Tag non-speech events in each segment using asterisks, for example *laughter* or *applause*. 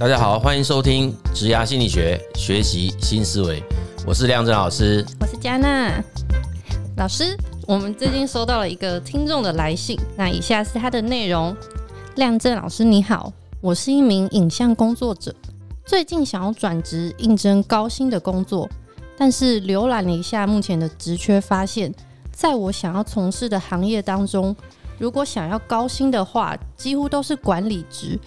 大家好，欢迎收听职涯心理学，学习新思维。我是亮正老师，我是佳娜老师。我们最近收到了一个听众的来信，那以下是他的内容：亮正老师你好，我是一名影像工作者，最近想要转职应征高薪的工作，但是浏览了一下目前的职缺，发现在我想要从事的行业当中，如果想要高薪的话，几乎都是管理职。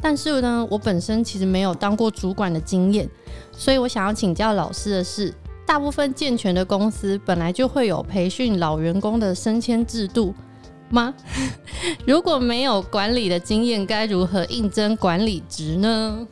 但是呢，我本身其实没有当过主管的经验，所以我想要请教老师的是，大部分健全的公司本来就会有培训老员工的升迁制度吗？*laughs* 如果没有管理的经验，该如何应征管理职呢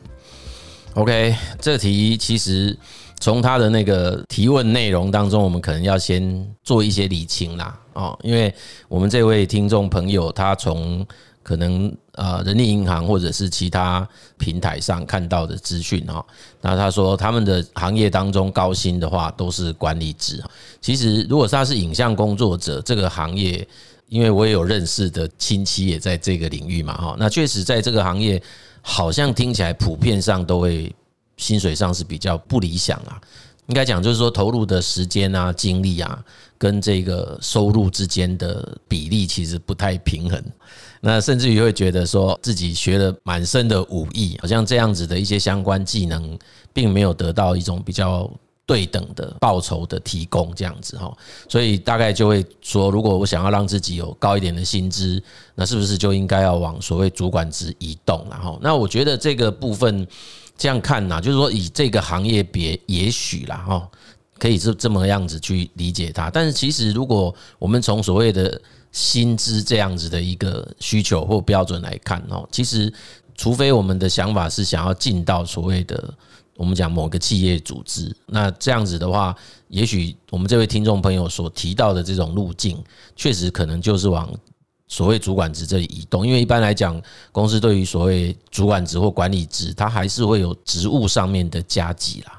？OK，这题其实从他的那个提问内容当中，我们可能要先做一些理清啦，哦，因为我们这位听众朋友他从可能呃，人力银行或者是其他平台上看到的资讯哈，那他说他们的行业当中高薪的话都是管理职。其实如果他是影像工作者这个行业，因为我也有认识的亲戚也在这个领域嘛哈，那确实在这个行业好像听起来普遍上都会薪水上是比较不理想啊。应该讲就是说投入的时间啊、精力啊，跟这个收入之间的比例其实不太平衡。那甚至于会觉得说自己学了满身的武艺，好像这样子的一些相关技能，并没有得到一种比较对等的报酬的提供，这样子哈。所以大概就会说，如果我想要让自己有高一点的薪资，那是不是就应该要往所谓主管职移动？然后，那我觉得这个部分这样看呐，就是说以这个行业别，也许啦哈，可以是这么样子去理解它。但是其实如果我们从所谓的薪资这样子的一个需求或标准来看哦，其实除非我们的想法是想要进到所谓的我们讲某个企业组织，那这样子的话，也许我们这位听众朋友所提到的这种路径，确实可能就是往所谓主管职这里移动，因为一般来讲，公司对于所谓主管职或管理职，它还是会有职务上面的加级啦。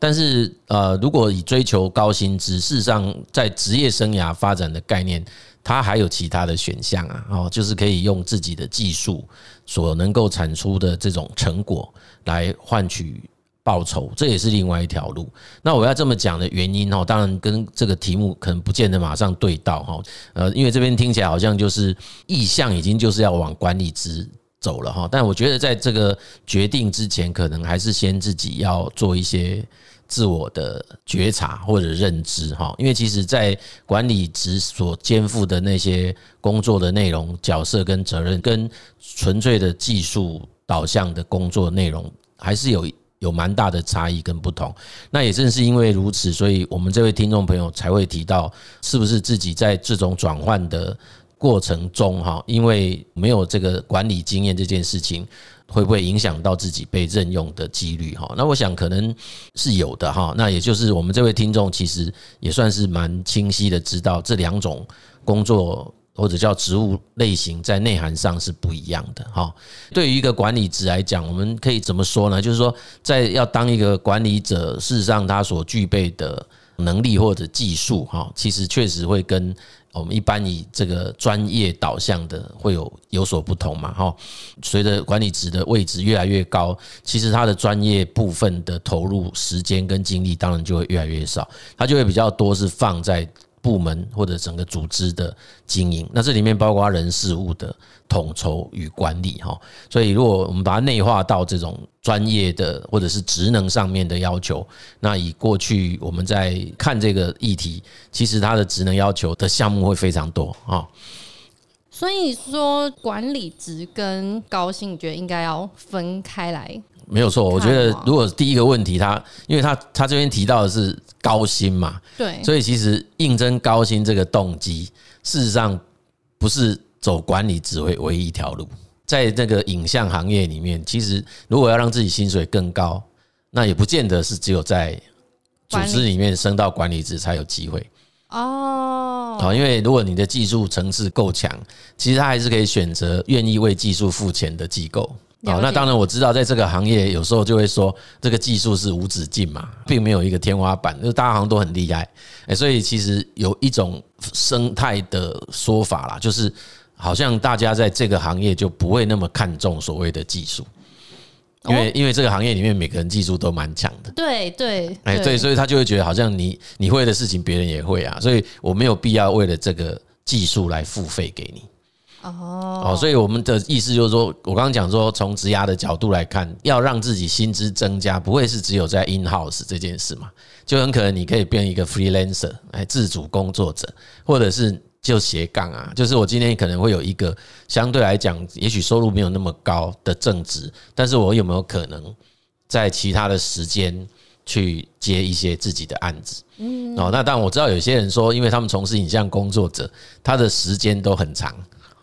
但是呃，如果以追求高薪资，事实上在职业生涯发展的概念。它还有其他的选项啊，哦，就是可以用自己的技术所能够产出的这种成果来换取报酬，这也是另外一条路。那我要这么讲的原因哦，当然跟这个题目可能不见得马上对到哈，呃，因为这边听起来好像就是意向已经就是要往管理职走了哈，但我觉得在这个决定之前，可能还是先自己要做一些。自我的觉察或者认知哈，因为其实，在管理职所肩负的那些工作的内容、角色跟责任，跟纯粹的技术导向的工作内容，还是有有蛮大的差异跟不同。那也正是因为如此，所以我们这位听众朋友才会提到，是不是自己在这种转换的过程中哈，因为没有这个管理经验这件事情。会不会影响到自己被任用的几率？哈，那我想可能是有的哈。那也就是我们这位听众其实也算是蛮清晰的知道这两种工作或者叫职务类型在内涵上是不一样的哈。对于一个管理职来讲，我们可以怎么说呢？就是说，在要当一个管理者，事实上他所具备的能力或者技术哈，其实确实会跟。我们一般以这个专业导向的会有有所不同嘛？哈，随着管理职的位置越来越高，其实他的专业部分的投入时间跟精力当然就会越来越少，他就会比较多是放在。部门或者整个组织的经营，那这里面包括人事物的统筹与管理哈。所以，如果我们把它内化到这种专业的或者是职能上面的要求，那以过去我们在看这个议题，其实它的职能要求的项目会非常多啊。所以说，管理职跟高薪，你觉得应该要分开来？没有错，我觉得如果第一个问题，他因为他他这边提到的是高薪嘛，对，所以其实应征高薪这个动机，事实上不是走管理职位唯一一条路，在那个影像行业里面，其实如果要让自己薪水更高，那也不见得是只有在组织里面升到管理职才有机会哦。好，因为如果你的技术层次够强，其实他还是可以选择愿意为技术付钱的机构。好，那当然我知道，在这个行业有时候就会说，这个技术是无止境嘛，并没有一个天花板，就大家好像都很厉害，哎，所以其实有一种生态的说法啦，就是好像大家在这个行业就不会那么看重所谓的技术，因为因为这个行业里面每个人技术都蛮强的，对对，哎对，所以他就会觉得好像你你会的事情别人也会啊，所以我没有必要为了这个技术来付费给你。哦哦，所以我们的意思就是说，我刚刚讲说，从职涯的角度来看，要让自己薪资增加，不会是只有在 in house 这件事嘛？就很可能你可以变一个 freelancer，哎，自主工作者，或者是就斜杠啊，就是我今天可能会有一个相对来讲，也许收入没有那么高的正职，但是我有没有可能在其他的时间去接一些自己的案子？嗯，哦，那当然我知道有些人说，因为他们从事影像工作者，他的时间都很长。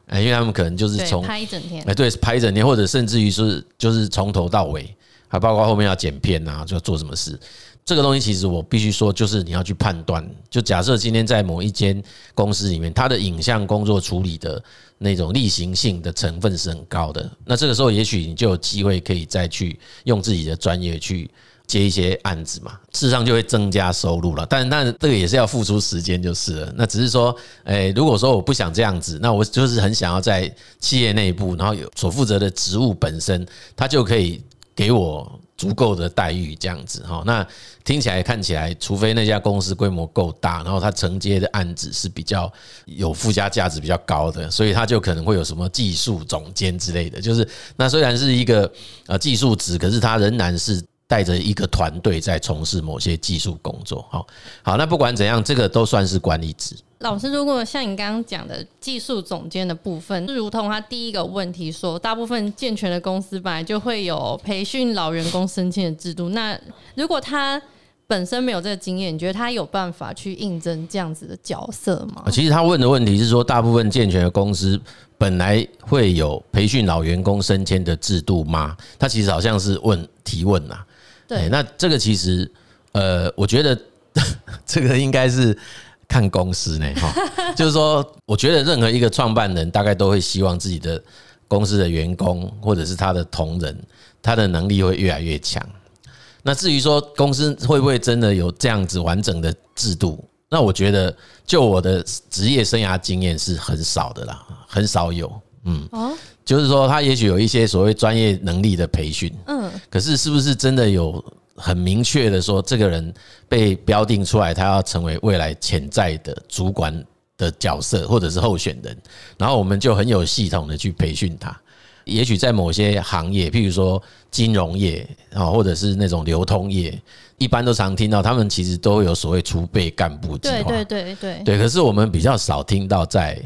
哎，因为他们可能就是从拍一整天，哎，对，拍一整天，或者甚至于是就是从头到尾，还包括后面要剪片啊，就要做什么事。这个东西其实我必须说，就是你要去判断。就假设今天在某一间公司里面，它的影像工作处理的那种例行性的成分是很高的，那这个时候也许你就有机会可以再去用自己的专业去。接一些案子嘛，事实上就会增加收入了。但但这个也是要付出时间就是了。那只是说，诶，如果说我不想这样子，那我就是很想要在企业内部，然后有所负责的职务本身，它就可以给我足够的待遇这样子哈。那听起来看起来，除非那家公司规模够大，然后它承接的案子是比较有附加价值比较高的，所以它就可能会有什么技术总监之类的。就是那虽然是一个呃技术职，可是它仍然是。带着一个团队在从事某些技术工作，好，好，那不管怎样，这个都算是管理职。老师，如果像你刚刚讲的技术总监的部分，就如同他第一个问题说，大部分健全的公司本来就会有培训老员工升迁的制度。那如果他本身没有这个经验，你觉得他有办法去应征这样子的角色吗？其实他问的问题是说，大部分健全的公司本来会有培训老员工升迁的制度吗？他其实好像是问提问呐。对，那这个其实，呃，我觉得 *laughs* 这个应该是看公司呢，哈，就是说，我觉得任何一个创办人大概都会希望自己的公司的员工或者是他的同仁，他的能力会越来越强。那至于说公司会不会真的有这样子完整的制度，那我觉得就我的职业生涯经验是很少的啦，很少有，嗯。就是说，他也许有一些所谓专业能力的培训，嗯，可是是不是真的有很明确的说，这个人被标定出来，他要成为未来潜在的主管的角色，或者是候选人，然后我们就很有系统的去培训他。也许在某些行业，譬如说金融业啊，或者是那种流通业，一般都常听到他们其实都有所谓储备干部计划，对对对对，对。可是我们比较少听到在。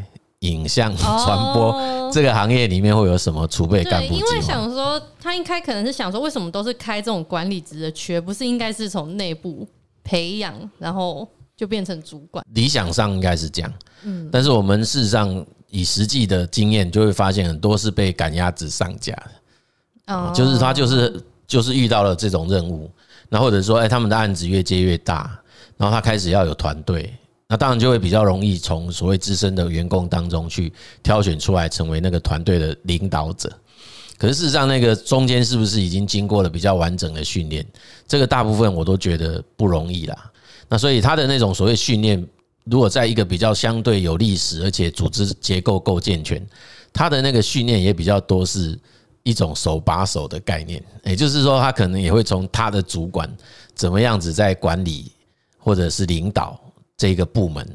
影像传播这个行业里面会有什么储备干部？因为想说，他应该可能是想说，为什么都是开这种管理职的缺，不是应该是从内部培养，然后就变成主管？理想上应该是这样，嗯，但是我们事实上以实际的经验就会发现，很多是被赶鸭子上架的，哦，就是他就是就是遇到了这种任务，那或者说，哎，他们的案子越接越大，然后他开始要有团队。那当然就会比较容易从所谓资深的员工当中去挑选出来，成为那个团队的领导者。可是事实上，那个中间是不是已经经过了比较完整的训练？这个大部分我都觉得不容易啦。那所以他的那种所谓训练，如果在一个比较相对有历史，而且组织结构够健全，他的那个训练也比较多是一种手把手的概念。也就是说，他可能也会从他的主管怎么样子在管理或者是领导。这个部门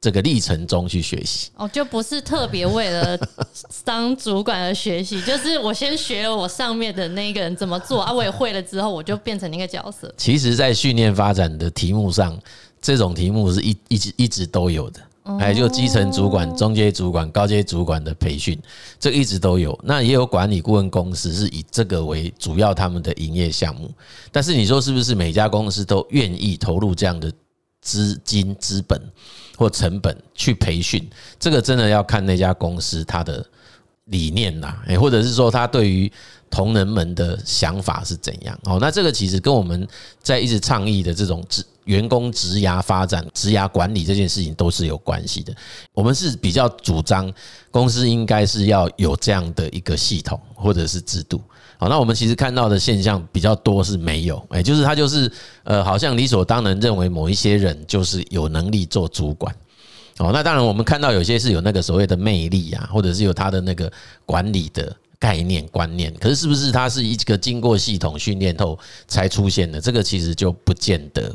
这个历程中去学习哦，就不是特别为了 *laughs* 当主管而学习，就是我先学了我上面的那个人怎么做啊，我也会了之后，我就变成那个角色。其实，在训练发展的题目上，这种题目是一一直一直都有的，还有就基层主管、中阶主管、高阶主管的培训，这一直都有。那也有管理顾问公司是以这个为主要他们的营业项目，但是你说是不是每家公司都愿意投入这样的？资金、资本或成本去培训，这个真的要看那家公司它的理念呐，诶，或者是说他对于同仁们的想法是怎样？哦，那这个其实跟我们在一直倡议的这种职员工职涯发展、职涯管理这件事情都是有关系的。我们是比较主张公司应该是要有这样的一个系统或者是制度。那我们其实看到的现象比较多是没有，哎，就是他就是呃，好像理所当然认为某一些人就是有能力做主管。哦，那当然我们看到有些是有那个所谓的魅力啊，或者是有他的那个管理的概念观念。可是是不是它是一个经过系统训练后才出现的？这个其实就不见得。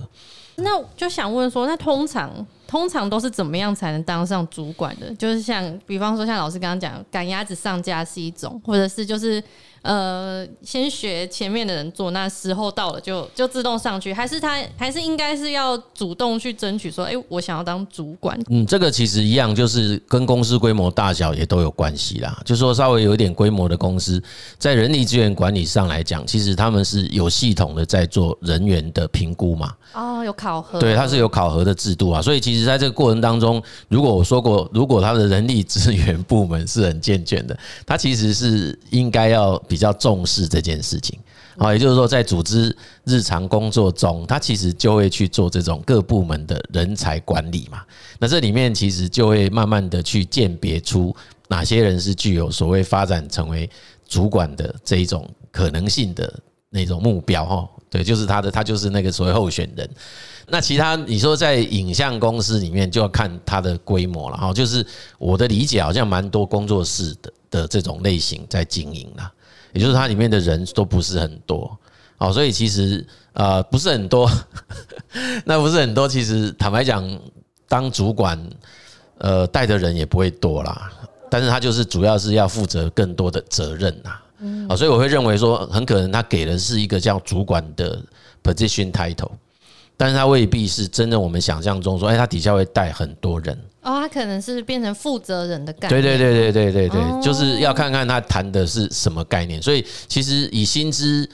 那就想问说，那通常通常都是怎么样才能当上主管的？就是像比方说，像老师刚刚讲，赶鸭子上架是一种，或者是就是。呃，先学前面的人做，那时候到了就就自动上去，还是他还是应该是要主动去争取说，哎、欸，我想要当主管。嗯，这个其实一样，就是跟公司规模大小也都有关系啦。就是说稍微有一点规模的公司，在人力资源管理上来讲，其实他们是有系统的在做人员的评估嘛。哦，有考核。对，它是有考核的制度啊。所以其实在这个过程当中，如果我说过，如果他的人力资源部门是很健全的，他其实是应该要。比较重视这件事情，好，也就是说，在组织日常工作中，他其实就会去做这种各部门的人才管理嘛。那这里面其实就会慢慢的去鉴别出哪些人是具有所谓发展成为主管的这一种可能性的那种目标哈。对，就是他的，他就是那个所谓候选人。那其他你说在影像公司里面就要看它的规模了哈。就是我的理解，好像蛮多工作室的的这种类型在经营了。也就是它里面的人都不是很多，哦，所以其实呃不是很多，*laughs* 那不是很多。其实坦白讲，当主管呃带的人也不会多啦，但是他就是主要是要负责更多的责任呐，啊，所以我会认为说，很可能他给的是一个叫主管的 position title，但是他未必是真的我们想象中说，哎，他底下会带很多人。哦，他可能是变成负责人的概念。对对对对对对对，就是要看看他谈的是什么概念。所以其实以薪资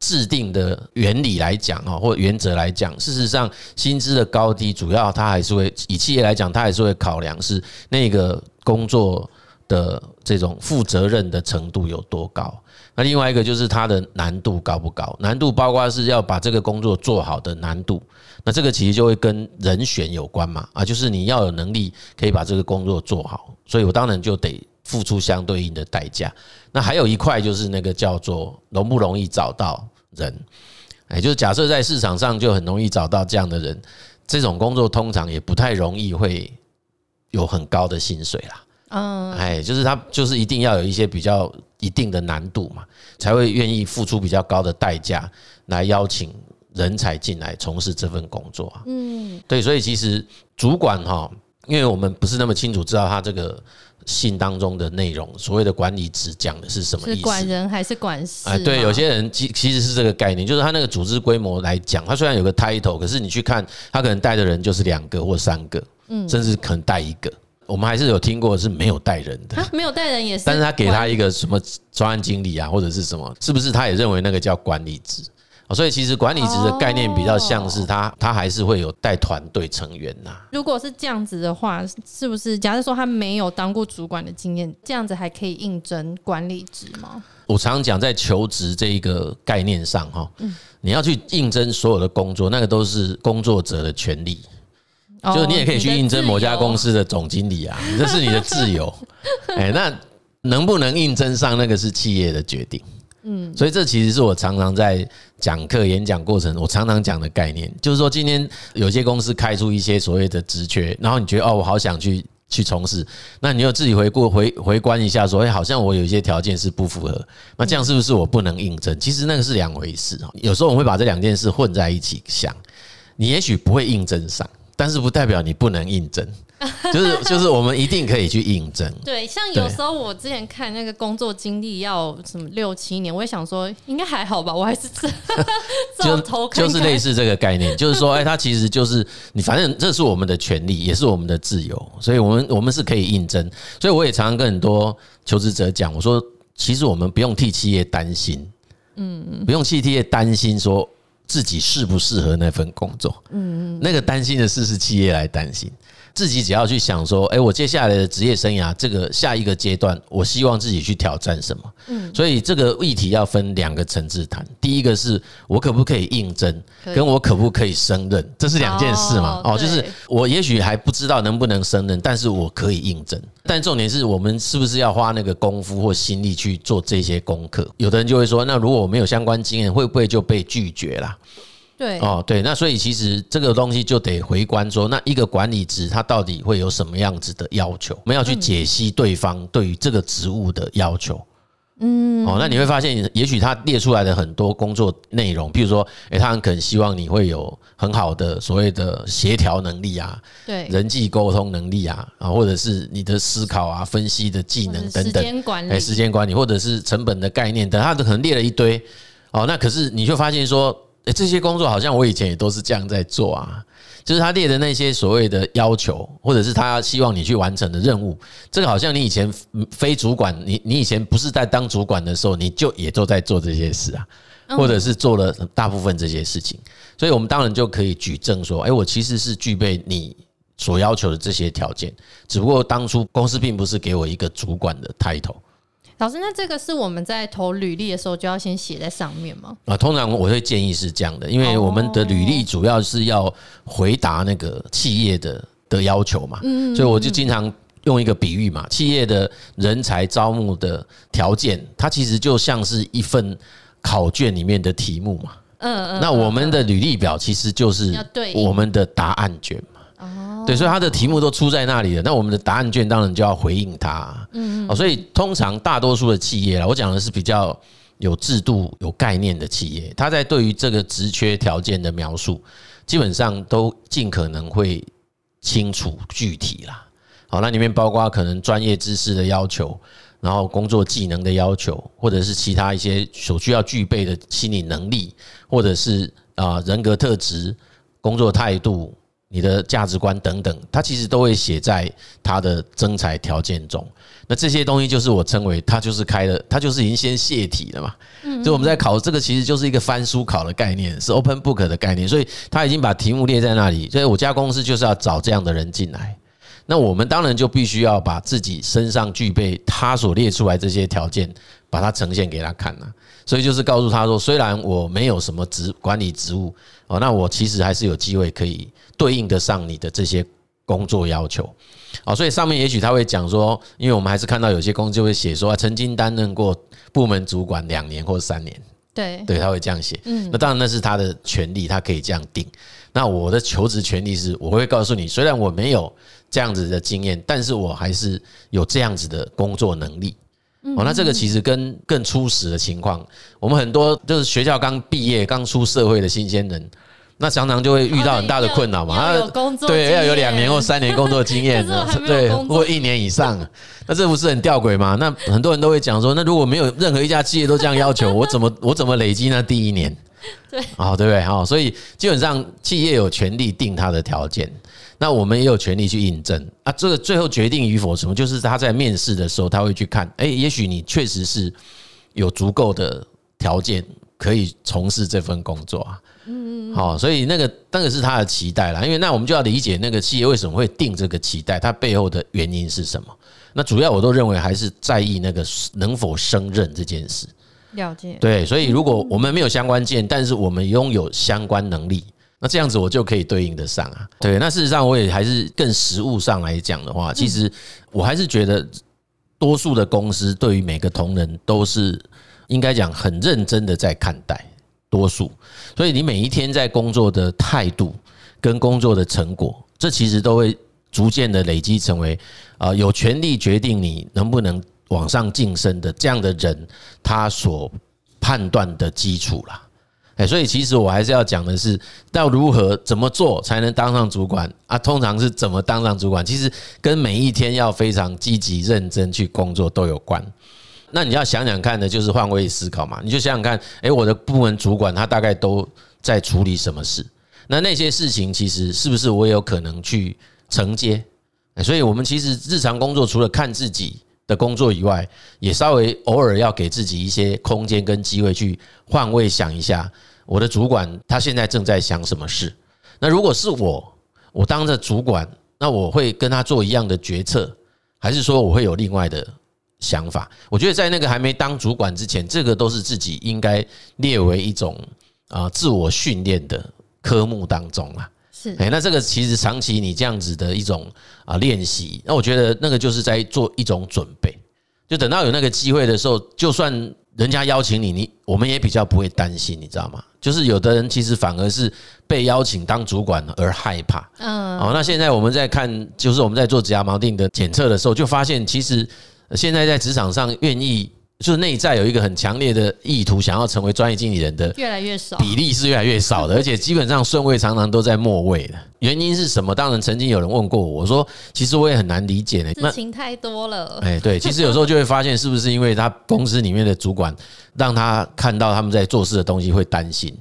制定的原理来讲哦，或原则来讲，事实上薪资的高低，主要他还是会以企业来讲，他还是会考量是那个工作的这种负责任的程度有多高。那另外一个就是它的难度高不高？难度包括是要把这个工作做好的难度。那这个其实就会跟人选有关嘛，啊，就是你要有能力可以把这个工作做好，所以我当然就得付出相对应的代价。那还有一块就是那个叫做容不容易找到人，哎就是假设在市场上就很容易找到这样的人，这种工作通常也不太容易会有很高的薪水啦。嗯，哎，就是他就是一定要有一些比较一定的难度嘛，才会愿意付出比较高的代价来邀请人才进来从事这份工作啊。嗯，对，所以其实主管哈，因为我们不是那么清楚知道他这个信当中的内容，所谓的管理职讲的是什么意思？是管人还是管事？哎，对，有些人其其实是这个概念，就是他那个组织规模来讲，他虽然有个 title，可是你去看他可能带的人就是两个或三个，嗯，甚至可能带一个。我们还是有听过是没有带人的，没有带人也是，但是他给他一个什么专案经理啊，或者是什么，是不是他也认为那个叫管理职？所以其实管理职的概念比较像是他，他还是会有带团队成员呐。如果是这样子的话，是不是假设说他没有当过主管的经验，这样子还可以应征管理职吗？我常常讲在求职这一个概念上，哈，你要去应征所有的工作，那个都是工作者的权利。就是你也可以去应征某家公司的总经理啊，这是你的自由。*laughs* 哎，那能不能应征上那个是企业的决定。嗯，所以这其实是我常常在讲课、演讲过程，我常常讲的概念，就是说今天有些公司开出一些所谓的职缺，然后你觉得哦，我好想去去从事，那你又自己回顾回回观一下，说哎，好像我有一些条件是不符合，那这样是不是我不能应征？其实那个是两回事啊。有时候我们会把这两件事混在一起想，你也许不会应征上。但是不代表你不能应征，*laughs* 就是就是我们一定可以去应征。*laughs* 对，像有时候我之前看那个工作经历要什么六七年，我也想说应该还好吧，我还是这 *laughs* 就就是类似这个概念，就是说，哎，他其实就是你，反正这是我们的权利，也是我们的自由，所以我们我们是可以应征。所以我也常常跟很多求职者讲，我说，其实我们不用替企业担心，嗯，不用替企业担心说。自己适不适合那份工作？嗯，那个担心的事是企业来担心。自己只要去想说，哎，我接下来的职业生涯，这个下一个阶段，我希望自己去挑战什么？嗯，所以这个议题要分两个层次谈。第一个是我可不可以应征，跟我可不可以胜任，这是两件事嘛？哦，就是我也许还不知道能不能胜任，但是我可以应征。但重点是我们是不是要花那个功夫或心力去做这些功课？有的人就会说，那如果我没有相关经验，会不会就被拒绝了？对哦，对，那所以其实这个东西就得回观说，那一个管理职他到底会有什么样子的要求？我们要去解析对方对于这个职务的要求。嗯，哦，那你会发现，也许他列出来的很多工作内容，譬如说，诶，他很可能希望你会有很好的所谓的协调能力啊，对，人际沟通能力啊，啊，或者是你的思考啊、分析的技能等等，时间管理，时间管理，或者是成本的概念等，他可能列了一堆，哦，那可是你就发现说，诶，这些工作好像我以前也都是这样在做啊。就是他列的那些所谓的要求，或者是他希望你去完成的任务，这个好像你以前非主管，你你以前不是在当主管的时候，你就也都在做这些事啊，或者是做了大部分这些事情，所以我们当然就可以举证说，哎，我其实是具备你所要求的这些条件，只不过当初公司并不是给我一个主管的 title。老师，那这个是我们在投履历的时候就要先写在上面吗？啊，通常我会建议是这样的，因为我们的履历主要是要回答那个企业的的要求嘛，嗯，所以我就经常用一个比喻嘛，企业的人才招募的条件，它其实就像是一份考卷里面的题目嘛，嗯嗯，那我们的履历表其实就是我们的答案卷。对，所以他的题目都出在那里了，那我们的答案卷当然就要回应他。嗯，哦，所以通常大多数的企业啊，我讲的是比较有制度、有概念的企业，他在对于这个职缺条件的描述，基本上都尽可能会清楚具体啦。好，那里面包括可能专业知识的要求，然后工作技能的要求，或者是其他一些所需要具备的心理能力，或者是啊人格特质、工作态度。你的价值观等等，它其实都会写在它的征才条件中。那这些东西就是我称为它就是开了，它就是已经先泄题了嘛。所以我们在考这个，其实就是一个翻书考的概念，是 open book 的概念。所以他已经把题目列在那里，所以我家公司就是要找这样的人进来。那我们当然就必须要把自己身上具备他所列出来这些条件，把它呈现给他看呐。所以就是告诉他说，虽然我没有什么职管理职务哦，那我其实还是有机会可以。对应得上你的这些工作要求，哦，所以上面也许他会讲说，因为我们还是看到有些公司就会写说，曾经担任过部门主管两年或三年，对，对，他会这样写，嗯，那当然那是他的权利，他可以这样定。那我的求职权利是，我会告诉你，虽然我没有这样子的经验，但是我还是有这样子的工作能力。哦，那这个其实跟更初始的情况，我们很多就是学校刚毕业、刚出社会的新鲜人。那常常就会遇到很大的困扰嘛，啊，对，要有两年或三年工作经验，*laughs* 对，或一年以上，那这不是很吊诡吗？那很多人都会讲说，那如果没有任何一家企业都这样要求，我怎么我怎么累积那第一年？*laughs* 对，啊，对不对？好，所以基本上企业有权利定他的条件，那我们也有权利去印证啊。这个最后决定与否什么，就是他在面试的时候他会去看，哎，也许你确实是有足够的条件可以从事这份工作啊。嗯，好，所以那个那个是他的期待啦，因为那我们就要理解那个企业为什么会定这个期待，它背后的原因是什么？那主要我都认为还是在意那个能否胜任这件事。了解，对，所以如果我们没有相关键，但是我们拥有相关能力，那这样子我就可以对应得上啊。对，那事实上我也还是更实物上来讲的话，其实我还是觉得多数的公司对于每个同仁都是应该讲很认真的在看待。多数，所以你每一天在工作的态度跟工作的成果，这其实都会逐渐的累积成为啊有权利决定你能不能往上晋升的这样的人，他所判断的基础啦。哎，所以其实我还是要讲的是，要如何怎么做才能当上主管啊？通常是怎么当上主管，其实跟每一天要非常积极认真去工作都有关。那你要想想看的，就是换位思考嘛。你就想想看，诶，我的部门主管他大概都在处理什么事？那那些事情其实是不是我也有可能去承接？所以，我们其实日常工作除了看自己的工作以外，也稍微偶尔要给自己一些空间跟机会去换位想一下，我的主管他现在正在想什么事？那如果是我，我当着主管，那我会跟他做一样的决策，还是说我会有另外的？想法，我觉得在那个还没当主管之前，这个都是自己应该列为一种啊自我训练的科目当中啊。是，哎，那这个其实长期你这样子的一种啊练习，那我觉得那个就是在做一种准备，就等到有那个机会的时候，就算人家邀请你，你我们也比较不会担心，你知道吗？就是有的人其实反而是被邀请当主管而害怕。嗯，哦，那现在我们在看，就是我们在做指甲锚定的检测的时候，就发现其实。现在在职场上愿意就是内在有一个很强烈的意图，想要成为专业经理人的越来越少，比例是越来越少的，而且基本上顺位常常都在末位的。原因是什么？当然，曾经有人问过我，我说其实我也很难理解呢。事情太多了。哎，对，其实有时候就会发现，是不是因为他公司里面的主管让他看到他们在做事的东西会担心？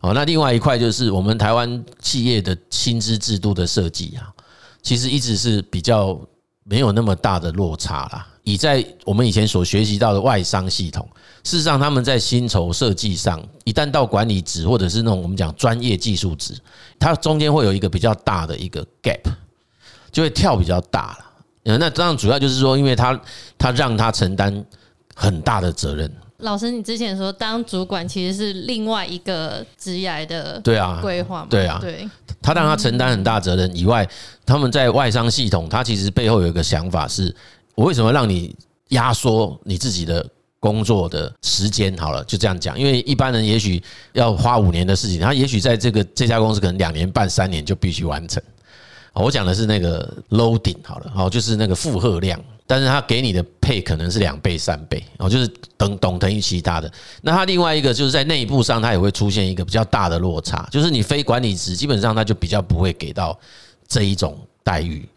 哦，那另外一块就是我们台湾企业的薪资制度的设计啊，其实一直是比较没有那么大的落差啦。以在我们以前所学习到的外商系统，事实上他们在薪酬设计上，一旦到管理职或者是那种我们讲专业技术职，它中间会有一个比较大的一个 gap，就会跳比较大了。那这样主要就是说，因为他他让他承担很大的责任。老师，你之前说当主管其实是另外一个职业的对啊规划嘛？对啊，对，他让他承担很大责任以外，他们在外商系统，他其实背后有一个想法是。我为什么让你压缩你自己的工作的时间？好了，就这样讲。因为一般人也许要花五年的事情，他也许在这个这家公司可能两年半、三年就必须完成。我讲的是那个 loading 好了，哦，就是那个负荷量。但是他给你的 pay 可能是两倍、三倍，哦，就是等等等于其他的。那他另外一个就是在内部上，他也会出现一个比较大的落差，就是你非管理职，基本上他就比较不会给到这一种待遇。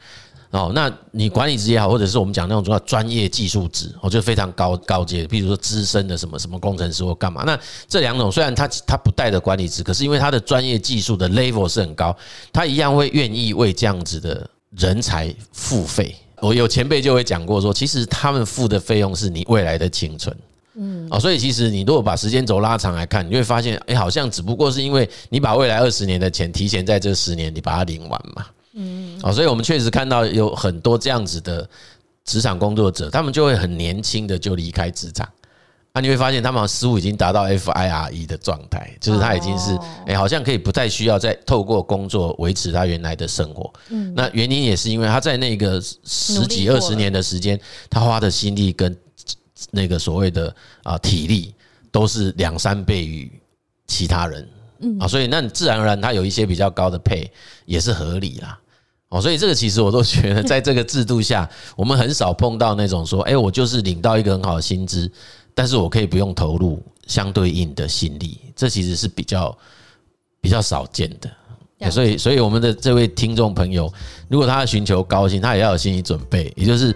哦，那你管理职也好，或者是我们讲那种叫专业技术职，我觉得非常高高阶，比如说资深的什么什么工程师或干嘛。那这两种虽然他他不带的管理职，可是因为他的专业技术的 level 是很高，他一样会愿意为这样子的人才付费。我有前辈就会讲过说，其实他们付的费用是你未来的青春。嗯，哦，所以其实你如果把时间轴拉长来看，你会发现，哎，好像只不过是因为你把未来二十年的钱提前在这十年你把它领完嘛。嗯，哦，所以我们确实看到有很多这样子的职场工作者，他们就会很年轻的就离开职场，啊，你会发现他们似乎已经达到 FIRE 的状态，就是他已经是哎，好像可以不再需要再透过工作维持他原来的生活。嗯，那原因也是因为他在那个十几二十年的时间，他花的心力跟那个所谓的啊体力都是两三倍于其他人。嗯啊，所以那自然而然，他有一些比较高的配也是合理啦。哦，所以这个其实我都觉得，*laughs* 在这个制度下，我们很少碰到那种说，哎，我就是领到一个很好的薪资，但是我可以不用投入相对应的心力，这其实是比较比较少见的。所以，所以我们的这位听众朋友，如果他要寻求高薪，他也要有心理准备，也就是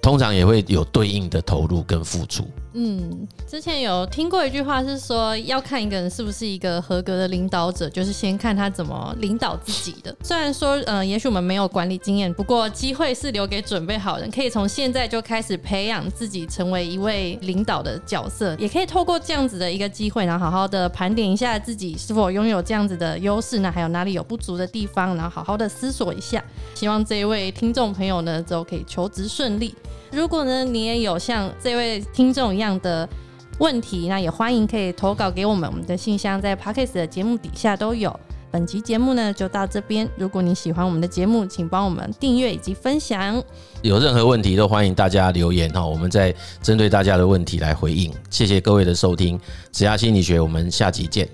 通常也会有对应的投入跟付出。嗯，之前有听过一句话是说，要看一个人是不是一个合格的领导者，就是先看他怎么领导自己的。*laughs* 虽然说，呃，也许我们没有管理经验，不过机会是留给准备好人，可以从现在就开始培养自己成为一位领导的角色，也可以透过这样子的一个机会，然后好好的盘点一下自己是否拥有这样子的优势呢？还有哪里有不足的地方，然后好好的思索一下。希望这一位听众朋友呢，都可以求职顺利。如果呢，你也有像这位听众一样的问题，那也欢迎可以投稿给我们，我们的信箱在 Podcast 的节目底下都有。本期节目呢就到这边，如果你喜欢我们的节目，请帮我们订阅以及分享。有任何问题都欢迎大家留言哈，我们再针对大家的问题来回应。谢谢各位的收听，职涯心理学，我们下集见。